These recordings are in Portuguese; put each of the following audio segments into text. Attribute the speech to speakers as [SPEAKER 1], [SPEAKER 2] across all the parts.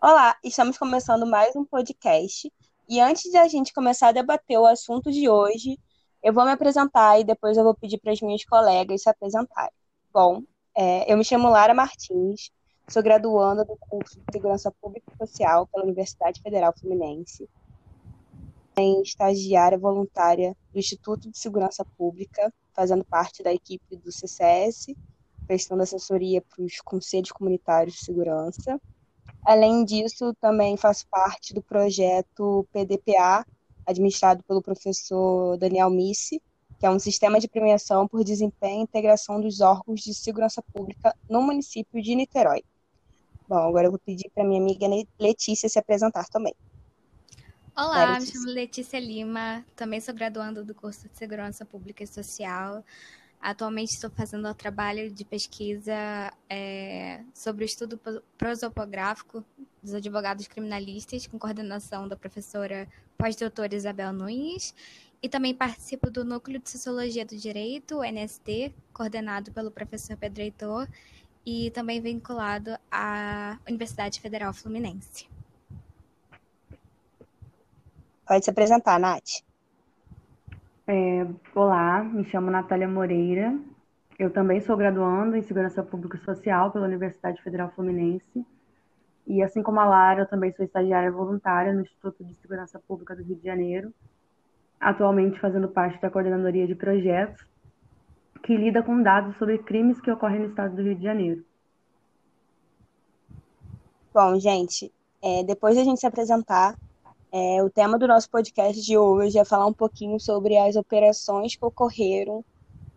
[SPEAKER 1] Olá, estamos começando mais um podcast. E antes de a gente começar a debater o assunto de hoje, eu vou me apresentar e depois eu vou pedir para as minhas colegas se apresentarem. Bom, é, eu me chamo Lara Martins, sou graduanda do curso de Segurança Pública e Social pela Universidade Federal Fluminense. Em estagiária voluntária do Instituto de Segurança Pública, fazendo parte da equipe do CCS, prestando assessoria para os conselhos comunitários de segurança. Além disso, também faço parte do projeto PDPA, administrado pelo professor Daniel Missi, que é um sistema de premiação por desempenho e integração dos órgãos de segurança pública no município de Niterói. Bom, agora eu vou pedir para minha amiga Letícia se apresentar também.
[SPEAKER 2] Olá, é, me chamo Letícia Lima, também sou graduanda do curso de Segurança Pública e Social. Atualmente estou fazendo um trabalho de pesquisa é, sobre o estudo prosopográfico dos advogados criminalistas, com coordenação da professora pós-doutora Isabel Nunes, e também participo do Núcleo de Sociologia do Direito, NST, coordenado pelo professor Pedro Heitor, e também vinculado à Universidade Federal Fluminense.
[SPEAKER 1] Pode se apresentar, Nath.
[SPEAKER 3] É, olá, me chamo Natália Moreira. Eu também sou graduanda em Segurança Pública e Social pela Universidade Federal Fluminense. E assim como a Lara, eu também sou estagiária voluntária no Instituto de Segurança Pública do Rio de Janeiro, atualmente fazendo parte da coordenadoria de projetos que lida com dados sobre crimes que ocorrem no estado do Rio de Janeiro.
[SPEAKER 1] Bom, gente, é, depois da gente se apresentar, é, o tema do nosso podcast de hoje é falar um pouquinho sobre as operações que ocorreram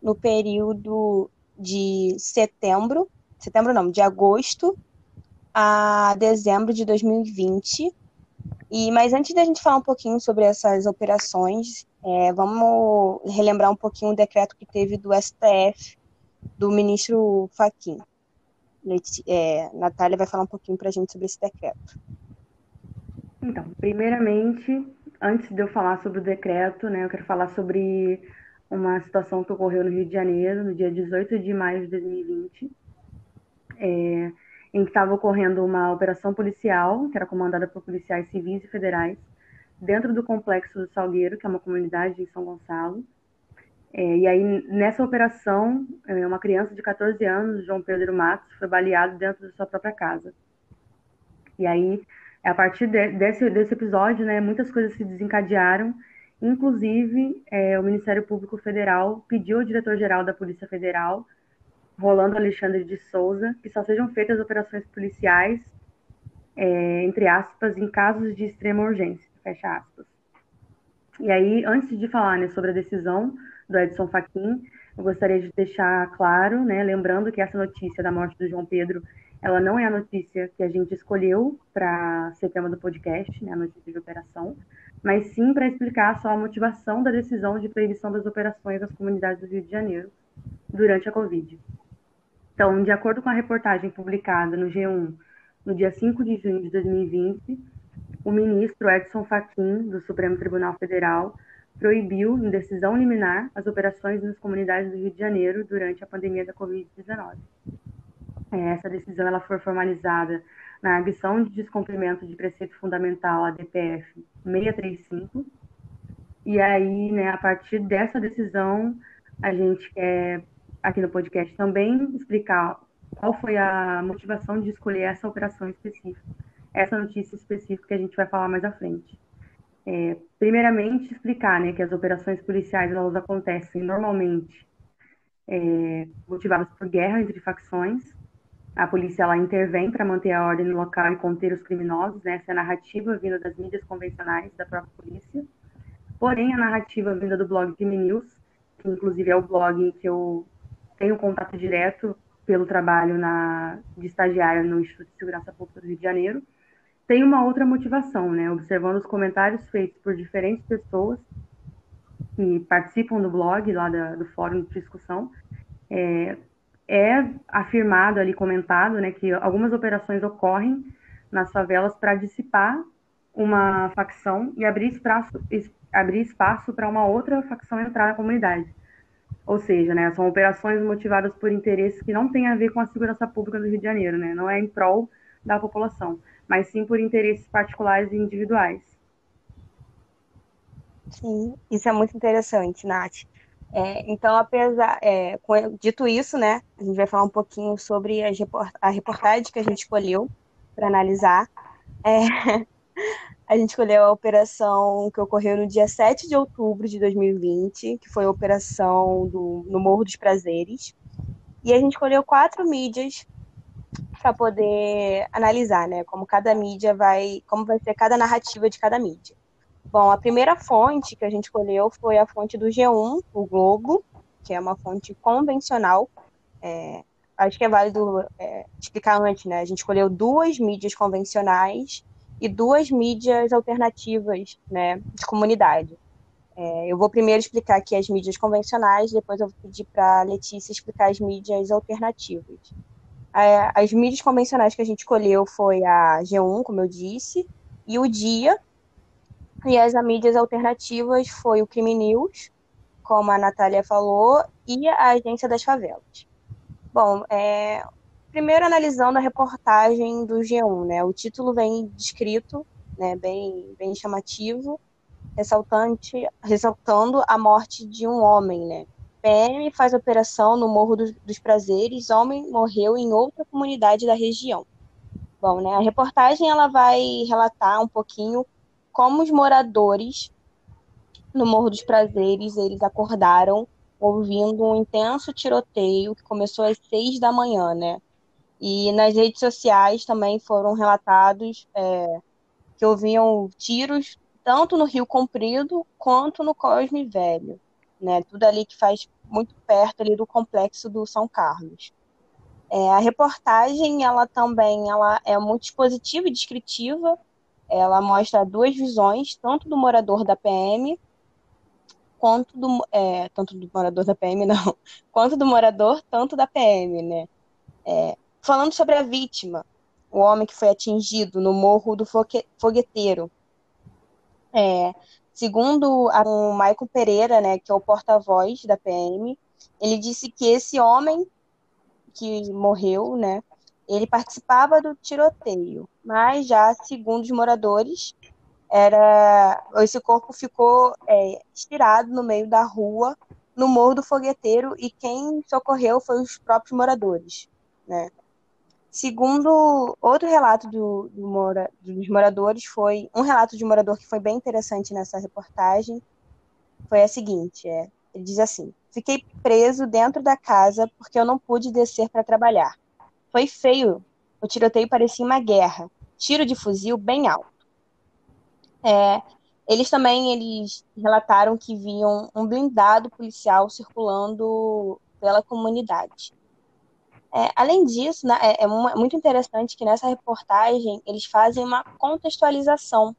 [SPEAKER 1] no período de setembro, setembro não, de agosto a dezembro de 2020. E, mas antes da gente falar um pouquinho sobre essas operações, é, vamos relembrar um pouquinho o decreto que teve do STF, do ministro Fachin. É, Natália vai falar um pouquinho para a gente sobre esse decreto.
[SPEAKER 3] Então, primeiramente, antes de eu falar sobre o decreto, né, eu quero falar sobre uma situação que ocorreu no Rio de Janeiro, no dia 18 de maio de 2020, é, em que estava ocorrendo uma operação policial, que era comandada por policiais civis e federais, dentro do complexo do Salgueiro, que é uma comunidade em São Gonçalo. É, e aí, nessa operação, é, uma criança de 14 anos, João Pedro Matos, foi baleado dentro da sua própria casa. E aí, a partir de, desse, desse episódio, né, muitas coisas se desencadearam, inclusive é, o Ministério Público Federal pediu ao diretor-geral da Polícia Federal, Rolando Alexandre de Souza, que só sejam feitas operações policiais, é, entre aspas, em casos de extrema urgência, fecha aspas. E aí, antes de falar né, sobre a decisão do Edson Fachin, eu gostaria de deixar claro, né, lembrando que essa notícia da morte do João Pedro ela não é a notícia que a gente escolheu para ser tema do podcast, né, a notícia de operação, mas sim para explicar só a motivação da decisão de proibição das operações nas comunidades do Rio de Janeiro durante a Covid. Então, de acordo com a reportagem publicada no G1 no dia 5 de junho de 2020, o ministro Edson Fachin, do Supremo Tribunal Federal, proibiu, em decisão liminar, as operações nas comunidades do Rio de Janeiro durante a pandemia da Covid-19. É, essa decisão ela foi formalizada na agressão de descumprimento de preceito fundamental ADPF 635. E aí, né, a partir dessa decisão, a gente quer, aqui no podcast, também explicar qual foi a motivação de escolher essa operação específica, essa notícia específica que a gente vai falar mais à frente. É, primeiramente, explicar né, que as operações policiais elas acontecem normalmente é, motivadas por guerra entre facções, a polícia ela intervém para manter a ordem no local e conter os criminosos, né? essa é a narrativa vinda das mídias convencionais da própria polícia. Porém, a narrativa vinda do blog Crime News, que inclusive é o blog que eu tenho contato direto pelo trabalho na, de estagiária no Instituto de Segurança Pública do Rio de Janeiro, tem uma outra motivação, né? Observando os comentários feitos por diferentes pessoas que participam do blog, lá da, do fórum de discussão, é, é afirmado ali, comentado, né, que algumas operações ocorrem nas favelas para dissipar uma facção e abrir espaço, abrir espaço para uma outra facção entrar na comunidade. Ou seja, né, são operações motivadas por interesses que não têm a ver com a segurança pública do Rio de Janeiro, né, não é em prol da população, mas sim por interesses particulares e individuais.
[SPEAKER 1] Sim, isso é muito interessante, Nath. É, então, apesar, é, dito isso, né, a gente vai falar um pouquinho sobre report a reportagem que a gente escolheu para analisar. É, a gente escolheu a operação que ocorreu no dia 7 de outubro de 2020, que foi a operação do, no Morro dos Prazeres. E a gente escolheu quatro mídias para poder analisar, né, como cada mídia vai, como vai ser cada narrativa de cada mídia. Bom, a primeira fonte que a gente escolheu foi a fonte do G1, o Globo, que é uma fonte convencional. É, acho que é válido é, explicar antes, né? A gente escolheu duas mídias convencionais e duas mídias alternativas, né, de comunidade. É, eu vou primeiro explicar aqui as mídias convencionais, depois eu vou pedir para a Letícia explicar as mídias alternativas. É, as mídias convencionais que a gente escolheu foi a G1, como eu disse, e o Dia, e as mídias alternativas foi o Crime News, como a Natália falou, e a Agência das Favelas. Bom, é, primeiro analisando a reportagem do G1, né? O título vem descrito, né, bem, bem chamativo, ressaltante, ressaltando a morte de um homem, né? PM faz operação no Morro dos, dos Prazeres, homem morreu em outra comunidade da região. Bom, né, a reportagem ela vai relatar um pouquinho como os moradores no Morro dos Prazeres, eles acordaram ouvindo um intenso tiroteio que começou às seis da manhã, né? E nas redes sociais também foram relatados é, que ouviam tiros tanto no Rio Comprido quanto no Cosme Velho, né? Tudo ali que faz muito perto ali do complexo do São Carlos. É, a reportagem, ela também, ela é muito expositiva e descritiva ela mostra duas visões, tanto do morador da PM, quanto do, é, tanto do morador da PM, não, quanto do morador, tanto da PM, né? É, falando sobre a vítima, o homem que foi atingido no Morro do Fogueteiro. É, segundo o Michael Pereira, né, que é o porta-voz da PM, ele disse que esse homem que morreu, né, ele participava do tiroteio, mas já, segundo os moradores, era esse corpo ficou é, estirado no meio da rua, no Morro do Fogueteiro, e quem socorreu foi os próprios moradores, né? Segundo outro relato do, do mora, dos moradores, foi um relato de um morador que foi bem interessante nessa reportagem, foi a seguinte, é, ele diz assim, fiquei preso dentro da casa porque eu não pude descer para trabalhar. Foi feio. O tiroteio parecia uma guerra. Tiro de fuzil bem alto. É, eles também eles relataram que viam um blindado policial circulando pela comunidade. É, além disso, né, é, é, muito interessante que nessa reportagem eles fazem uma contextualização.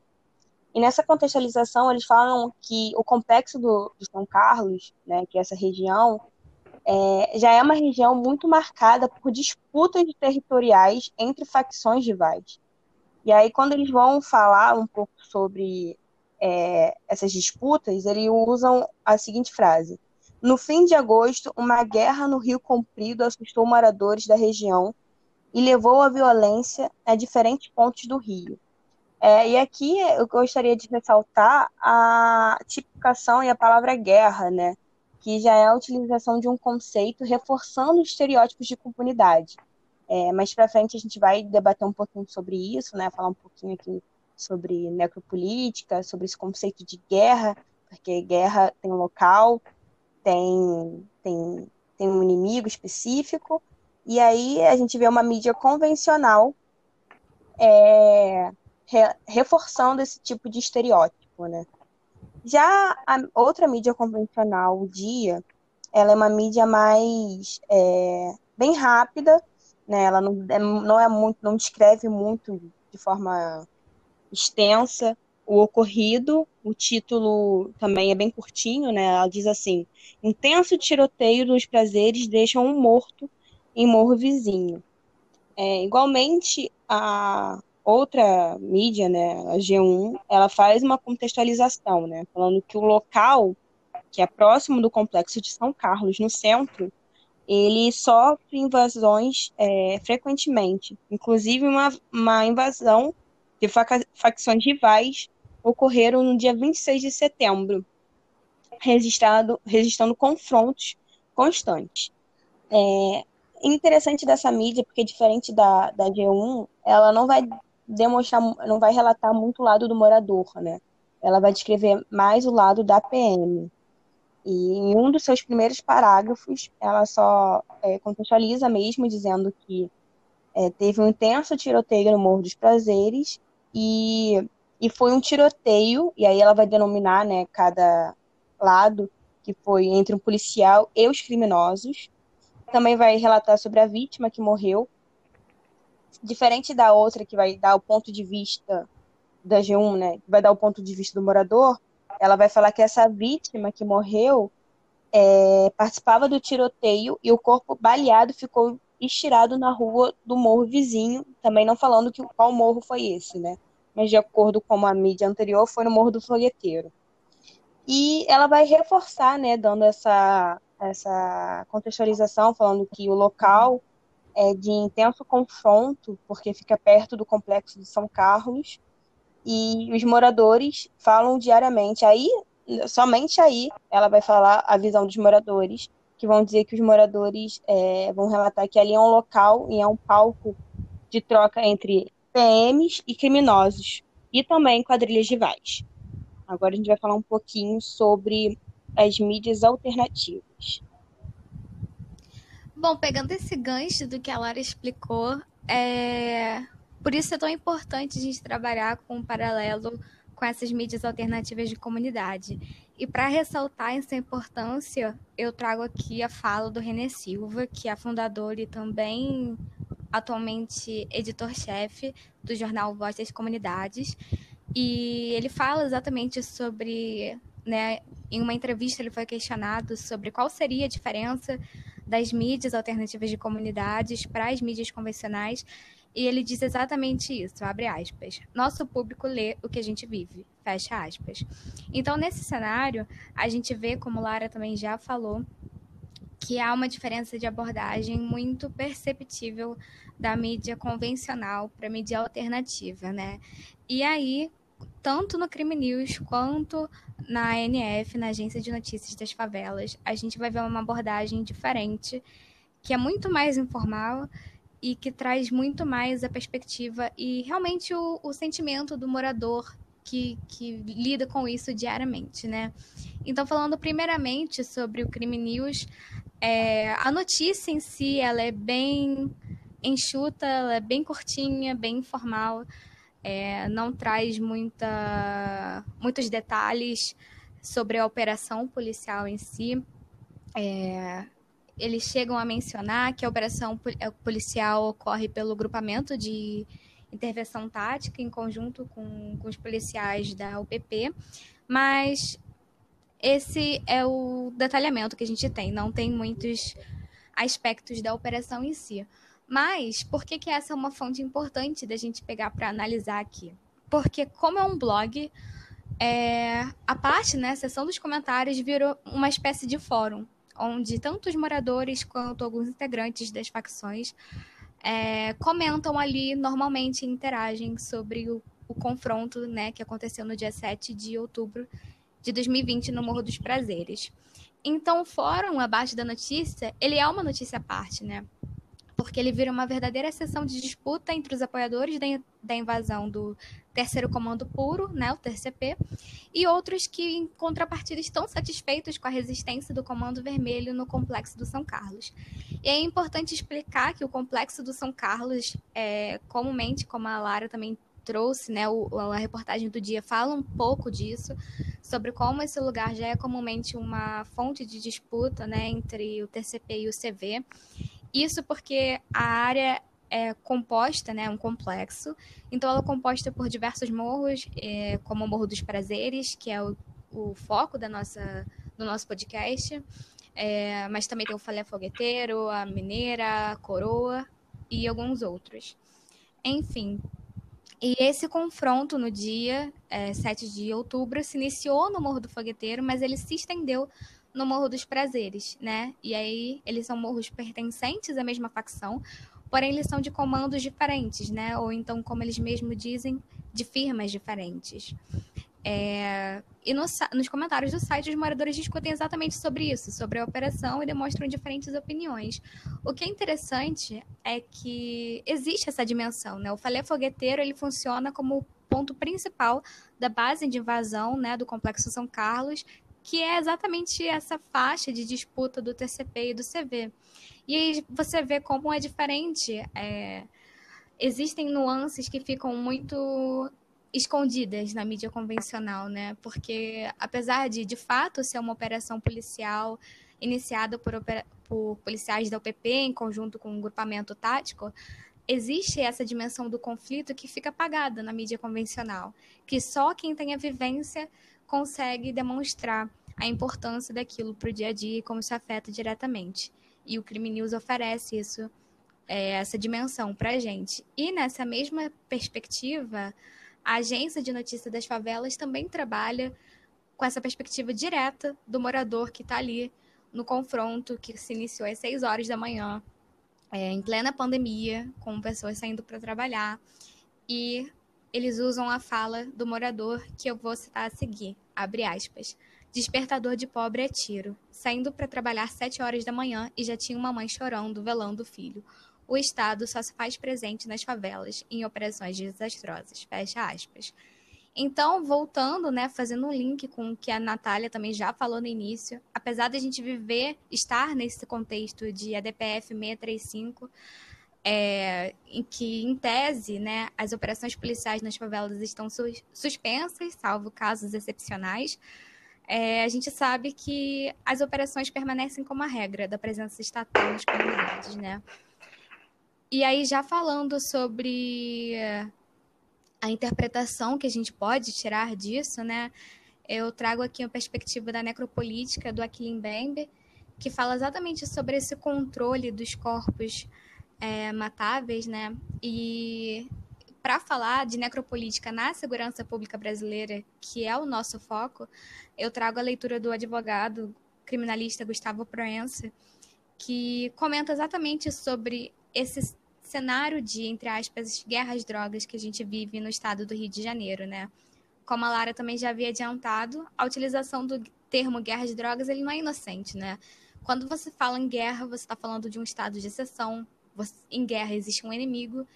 [SPEAKER 1] E nessa contextualização eles falam que o complexo do, São Carlos, né, que é essa região, é, já é uma região muito marcada por disputas territoriais entre facções rivais. E aí, quando eles vão falar um pouco sobre é, essas disputas, eles usam a seguinte frase: No fim de agosto, uma guerra no Rio Comprido assustou moradores da região e levou a violência a diferentes pontos do Rio. É, e aqui eu gostaria de ressaltar a tipificação e a palavra guerra, né? Que já é a utilização de um conceito reforçando os estereótipos de comunidade. É, mais para frente a gente vai debater um pouquinho sobre isso, né? Falar um pouquinho aqui sobre necropolítica, sobre esse conceito de guerra, porque guerra tem um local, tem, tem, tem um inimigo específico, e aí a gente vê uma mídia convencional é, re, reforçando esse tipo de estereótipo, né? Já a outra mídia convencional, o dia, ela é uma mídia mais é, bem rápida, né? Ela não é, não é muito, não descreve muito de forma extensa o ocorrido. O título também é bem curtinho, né? Ela diz assim: intenso tiroteio dos prazeres deixam um morto em morro vizinho. É, igualmente, a, outra mídia, né, a G1, ela faz uma contextualização, né, falando que o local, que é próximo do complexo de São Carlos, no centro, ele sofre invasões é, frequentemente, inclusive uma, uma invasão de facções rivais ocorreram no dia 26 de setembro, registrado, registrando confrontos constantes. É interessante dessa mídia, porque diferente da, da G1, ela não vai demonstrar, não vai relatar muito o lado do morador, né? Ela vai descrever mais o lado da PM. E em um dos seus primeiros parágrafos, ela só é, contextualiza mesmo, dizendo que é, teve um intenso tiroteio no Morro dos Prazeres e, e foi um tiroteio, e aí ela vai denominar né, cada lado, que foi entre um policial e os criminosos. Também vai relatar sobre a vítima que morreu. Diferente da outra, que vai dar o ponto de vista da G1, né, que vai dar o ponto de vista do morador, ela vai falar que essa vítima que morreu é, participava do tiroteio e o corpo baleado ficou estirado na rua do morro vizinho, também não falando que qual morro foi esse, né? Mas de acordo com a mídia anterior, foi no Morro do Fogueteiro. E ela vai reforçar, né, dando essa, essa contextualização, falando que o local é de intenso confronto, porque fica perto do complexo de São Carlos, e os moradores falam diariamente. Aí, somente aí, ela vai falar a visão dos moradores, que vão dizer que os moradores é, vão relatar que ali é um local e é um palco de troca entre PMs e criminosos, e também quadrilhas rivais. Agora a gente vai falar um pouquinho sobre as mídias alternativas.
[SPEAKER 2] Bom, pegando esse gancho do que a Lara explicou, é... Por isso é tão importante a gente trabalhar com um paralelo com essas mídias alternativas de comunidade. E para ressaltar essa importância, eu trago aqui a fala do René Silva, que é fundador e também atualmente editor-chefe do jornal Voz das Comunidades. E ele fala exatamente sobre, né, em uma entrevista ele foi questionado sobre qual seria a diferença das mídias alternativas de comunidades para as mídias convencionais. E ele diz exatamente isso, abre aspas. Nosso público lê o que a gente vive, fecha aspas. Então, nesse cenário, a gente vê, como Lara também já falou, que há uma diferença de abordagem muito perceptível da mídia convencional para a mídia alternativa, né? E aí, tanto no Crime News quanto na ANF, na Agência de Notícias das Favelas, a gente vai ver uma abordagem diferente, que é muito mais informal e que traz muito mais a perspectiva e realmente o, o sentimento do morador que, que, lida com isso diariamente, né? Então, falando primeiramente sobre o Crime News, é, a notícia em si ela é bem enxuta, ela é bem curtinha, bem informal, é, não traz muita, muitos detalhes sobre a operação policial em si. É, eles chegam a mencionar que a operação eh, policial ocorre pelo grupamento de intervenção tática em conjunto com, com os policiais da UPP, mas esse é o detalhamento que a gente tem, não tem muitos aspectos da operação em si. Mas por que, que essa é uma fonte importante da gente pegar para analisar aqui? Porque como é um blog, é, a parte, né, a seção dos comentários virou uma espécie de fórum onde tanto os moradores quanto alguns integrantes das facções é, comentam ali normalmente interagem sobre o, o, confronto né, que aconteceu no dia 7 de outubro de 2020 no Morro dos Prazeres. Então, o fórum abaixo da notícia, ele é uma notícia à parte, né? Porque ele vira uma verdadeira sessão de disputa entre os apoiadores da invasão do Terceiro Comando Puro, né, o TCP, e outros que, em contrapartida, estão satisfeitos com a resistência do Comando Vermelho no Complexo do São Carlos. E é importante explicar que o Complexo do São Carlos, é, comumente, como a Lara também trouxe, né, o, a reportagem do dia fala um pouco disso, sobre como esse lugar já é comumente uma fonte de disputa né, entre o TCP e o CV. Isso porque a área é composta, né, um complexo. Então, ela é composta por diversos morros, é, como o Morro dos Prazeres, que é o, o foco da nossa, do nosso podcast. É, mas também tem o Falé Fogueteiro, a Mineira, a Coroa e alguns outros. Enfim, e esse confronto no dia é, 7 de outubro se iniciou no Morro do Fogueteiro, mas ele se estendeu no Morro dos Prazeres, né? E aí eles são morros pertencentes à mesma facção, porém eles são de comandos diferentes, né? Ou então, como eles mesmos dizem, de firmas diferentes. É, e no, nos comentários do site, os moradores discutem exatamente sobre isso, sobre a operação e demonstram diferentes opiniões. O que é interessante é que existe essa dimensão, né? O falé fogueteiro ele funciona como ponto principal da base de invasão, né, do complexo São Carlos, que é exatamente essa faixa de disputa do TCP e do CV. E aí você vê como é diferente. É, existem nuances que ficam muito escondidas na mídia convencional, né? Porque apesar de de fato ser uma operação policial iniciada por, por policiais da UPP em conjunto com um grupamento tático, existe essa dimensão do conflito que fica apagada na mídia convencional, que só quem tem a vivência consegue demonstrar a importância daquilo para o dia a dia e como isso afeta diretamente. E o Crime News oferece isso, é, essa dimensão para a gente. E nessa mesma perspectiva, a agência de notícia das favelas também trabalha com essa perspectiva direta do morador que está ali no confronto que se iniciou às 6 horas da manhã, é, em plena pandemia, com pessoas saindo para trabalhar. E eles usam a fala do morador que eu vou citar a seguir, abre aspas. Despertador de pobre é tiro. Saindo para trabalhar sete horas da manhã e já tinha uma mãe chorando, velando o filho. O Estado só se faz presente nas favelas, em operações desastrosas. Fecha aspas. Então, voltando, né, fazendo um link com o que a Natália também já falou no início, apesar de a gente viver, estar nesse contexto de ADPF 635, é, em que, em tese, né, as operações policiais nas favelas estão sus suspensas, salvo casos excepcionais, é, a gente sabe que as operações permanecem como a regra da presença estatal nas comunidades, né? E aí, já falando sobre a interpretação que a gente pode tirar disso, né? Eu trago aqui a perspectiva da necropolítica do Aquilin Bembe, que fala exatamente sobre esse controle dos corpos é, matáveis, né? E para falar de necropolítica na segurança pública brasileira, que é o nosso foco, eu trago a leitura do advogado criminalista Gustavo Proença, que comenta exatamente sobre esse cenário de, entre aspas, guerras drogas que a gente vive no estado do Rio de Janeiro, né? Como a Lara também já havia adiantado, a utilização do termo guerra de drogas ele não é inocente, né? Quando você fala em guerra, você está falando de um estado de exceção. Você, em guerra existe um inimigo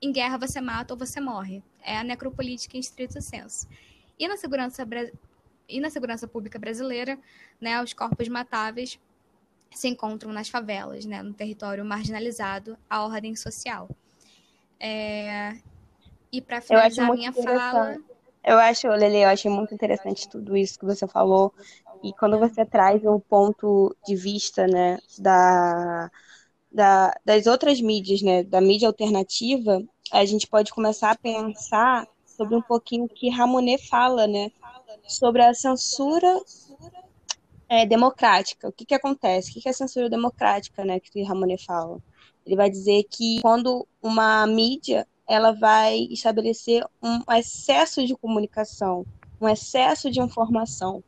[SPEAKER 2] em guerra você mata ou você morre. É a necropolítica em estrito senso. E na segurança, e na segurança pública brasileira, né, os corpos matáveis se encontram nas favelas, né, no território marginalizado, a ordem social. É... E para finalizar minha fala.
[SPEAKER 1] Eu acho, Lele, eu acho muito interessante tudo isso que você falou. E quando você traz o ponto de vista, né, da, da, das outras mídias, né, da mídia alternativa, a gente pode começar a pensar sobre um pouquinho o que Ramonet fala, né, sobre a censura é, democrática. O que, que acontece? O que, que é censura democrática, né, que Ramonet fala? Ele vai dizer que quando uma mídia ela vai estabelecer um excesso de comunicação, um excesso de informação,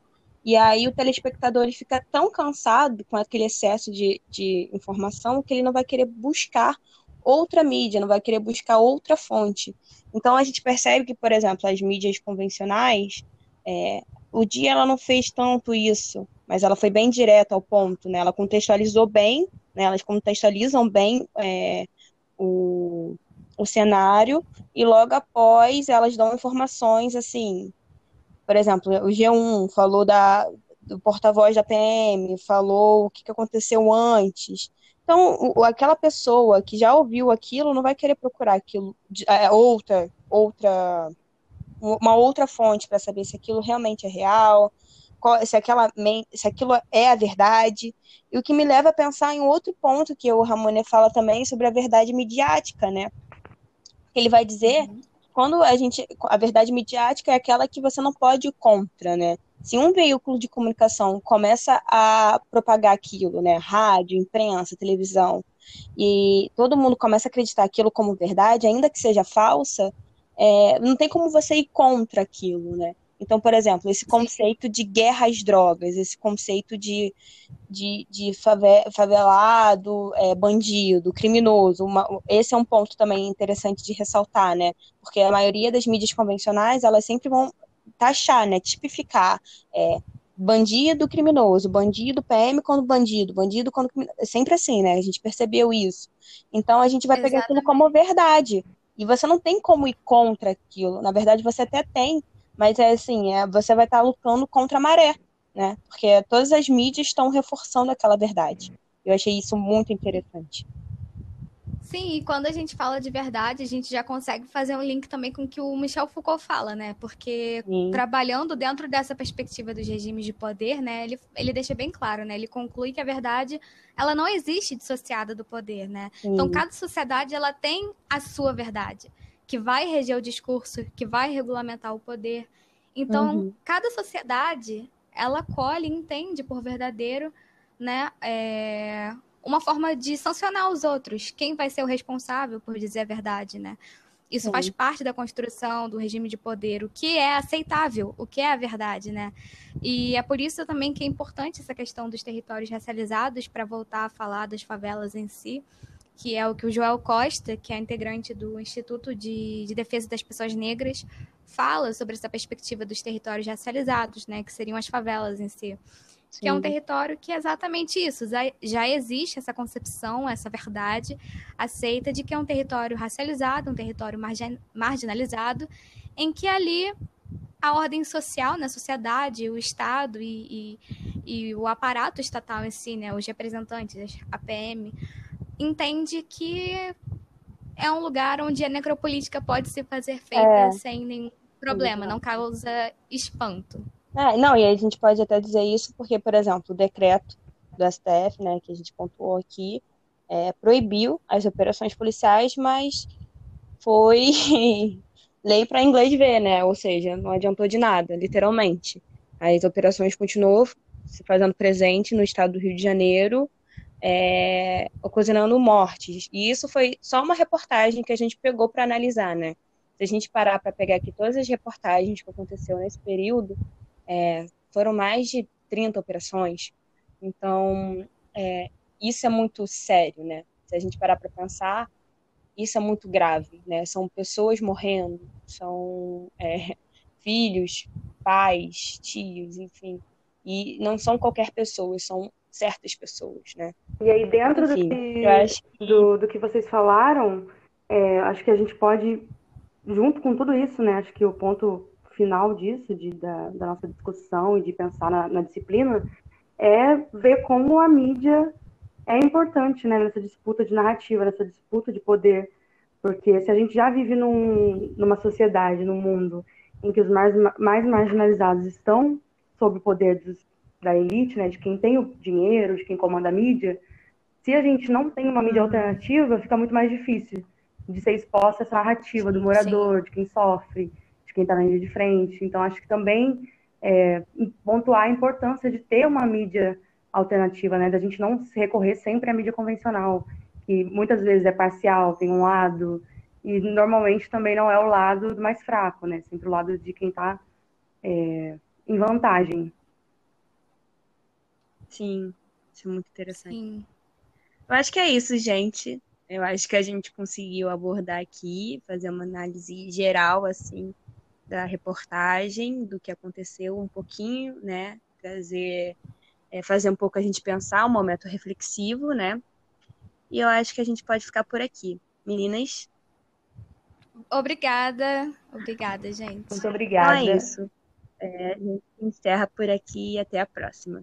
[SPEAKER 1] e aí o telespectador ele fica tão cansado com aquele excesso de, de informação que ele não vai querer buscar outra mídia, não vai querer buscar outra fonte. Então a gente percebe que, por exemplo, as mídias convencionais, é, o dia ela não fez tanto isso, mas ela foi bem direto ao ponto, né? Ela contextualizou bem, né? elas contextualizam bem é, o, o cenário e logo após elas dão informações assim por exemplo, o G1 falou da, do porta-voz da PM, falou o que, que aconteceu antes. Então, o, aquela pessoa que já ouviu aquilo não vai querer procurar aquilo, é, outra, outra, uma outra fonte para saber se aquilo realmente é real, qual, se, aquela, se aquilo é a verdade. E o que me leva a pensar em outro ponto que o Ramone fala também sobre a verdade midiática, né? Ele vai dizer uhum quando a gente. A verdade midiática é aquela que você não pode ir contra, né? Se um veículo de comunicação começa a propagar aquilo, né? Rádio, imprensa, televisão, e todo mundo começa a acreditar aquilo como verdade, ainda que seja falsa, é, não tem como você ir contra aquilo, né? Então, por exemplo, esse conceito de guerra às drogas, esse conceito de, de, de favelado, é, bandido, criminoso, uma, esse é um ponto também interessante de ressaltar, né? Porque a maioria das mídias convencionais, elas sempre vão taxar, né? Tipificar é, bandido criminoso, bandido PM quando bandido, bandido quando é sempre assim, né? A gente percebeu isso. Então a gente vai Exatamente. pegar aquilo como verdade. E você não tem como ir contra aquilo. Na verdade, você até tem, mas é assim, é, você vai estar lutando contra a maré, né? Porque todas as mídias estão reforçando aquela verdade. Eu achei isso muito interessante.
[SPEAKER 2] Sim, e quando a gente fala de verdade, a gente já consegue fazer um link também com o que o Michel Foucault fala, né? Porque Sim. trabalhando dentro dessa perspectiva dos regimes de poder, né, ele, ele deixa bem claro, né? Ele conclui que a verdade, ela não existe dissociada do poder, né? Sim. Então, cada sociedade, ela tem a sua verdade, que vai reger o discurso, que vai regulamentar o poder. Então, uhum. cada sociedade, ela colhe entende por verdadeiro, né, é, uma forma de sancionar os outros. Quem vai ser o responsável por dizer a verdade, né? Isso Sim. faz parte da construção do regime de poder, o que é aceitável, o que é a verdade, né? E é por isso também que é importante essa questão dos territórios racializados para voltar a falar das favelas em si, que é o que o Joel Costa, que é integrante do Instituto de, de Defesa das Pessoas Negras, fala sobre essa perspectiva dos territórios racializados, né? Que seriam as favelas em si. Sim. que é um território que é exatamente isso. Já existe essa concepção, essa verdade aceita de que é um território racializado, um território margin marginalizado, em que ali a ordem social na né, sociedade, o Estado e, e, e, o aparato estatal em si, né, os representantes, a PM, entende que é um lugar onde a necropolítica pode se fazer feita é. sem nenhum problema, não causa espanto.
[SPEAKER 1] É, não, e a gente pode até dizer isso porque, por exemplo, o decreto do STF, né, que a gente pontuou aqui, é, proibiu as operações policiais, mas foi lei para inglês ver, né? Ou seja, não adiantou de nada, literalmente. As operações continuou se fazendo presente no estado do Rio de Janeiro, é, ocasionando mortes. E isso foi só uma reportagem que a gente pegou para analisar, né? Se a gente parar para pegar aqui todas as reportagens que aconteceu nesse período, é, foram mais de 30 operações. Então, é, isso é muito sério, né? Se a gente parar para pensar, isso é muito grave, né? São pessoas morrendo, são é, filhos, pais, tios, enfim. E não são qualquer pessoa, são certas pessoas, né?
[SPEAKER 3] E aí, dentro enfim, do, que, que... Do, do, que vocês falaram, é, acho que a gente pode, junto com tudo isso, né? Acho que o ponto final disso, de, da, da nossa discussão e de pensar na, na, disciplina, é ver como a mídia é importante né, nessa disputa de narrativa, nessa disputa de poder. Porque se a gente já vive num, numa sociedade, num mundo em que os mais, mais marginalizados estão sob o poder dos, da elite, né, de quem tem o dinheiro, de quem comanda a mídia, se a gente não tem uma mídia alternativa, fica muito mais difícil de ser exposta essa narrativa do morador, Sim. de quem sofre, quem está na linha de frente. Então, acho que também é, pontuar a importância de ter uma mídia alternativa, né? Da gente não recorrer sempre à mídia convencional, que muitas vezes é parcial, tem um lado, e normalmente também não é o lado mais fraco, né? Sempre o lado de quem está é, em vantagem.
[SPEAKER 1] Sim, isso é muito interessante. Sim. Eu acho que é isso, gente. Eu acho que a gente conseguiu abordar aqui, fazer uma análise geral, assim, da reportagem, do que aconteceu um pouquinho, né? Trazer, é, fazer um pouco a gente pensar, um momento reflexivo, né? E eu acho que a gente pode ficar por aqui. Meninas?
[SPEAKER 2] Obrigada. Obrigada, gente.
[SPEAKER 3] Muito obrigada.
[SPEAKER 1] Então é isso. É, a gente encerra por aqui e até a próxima.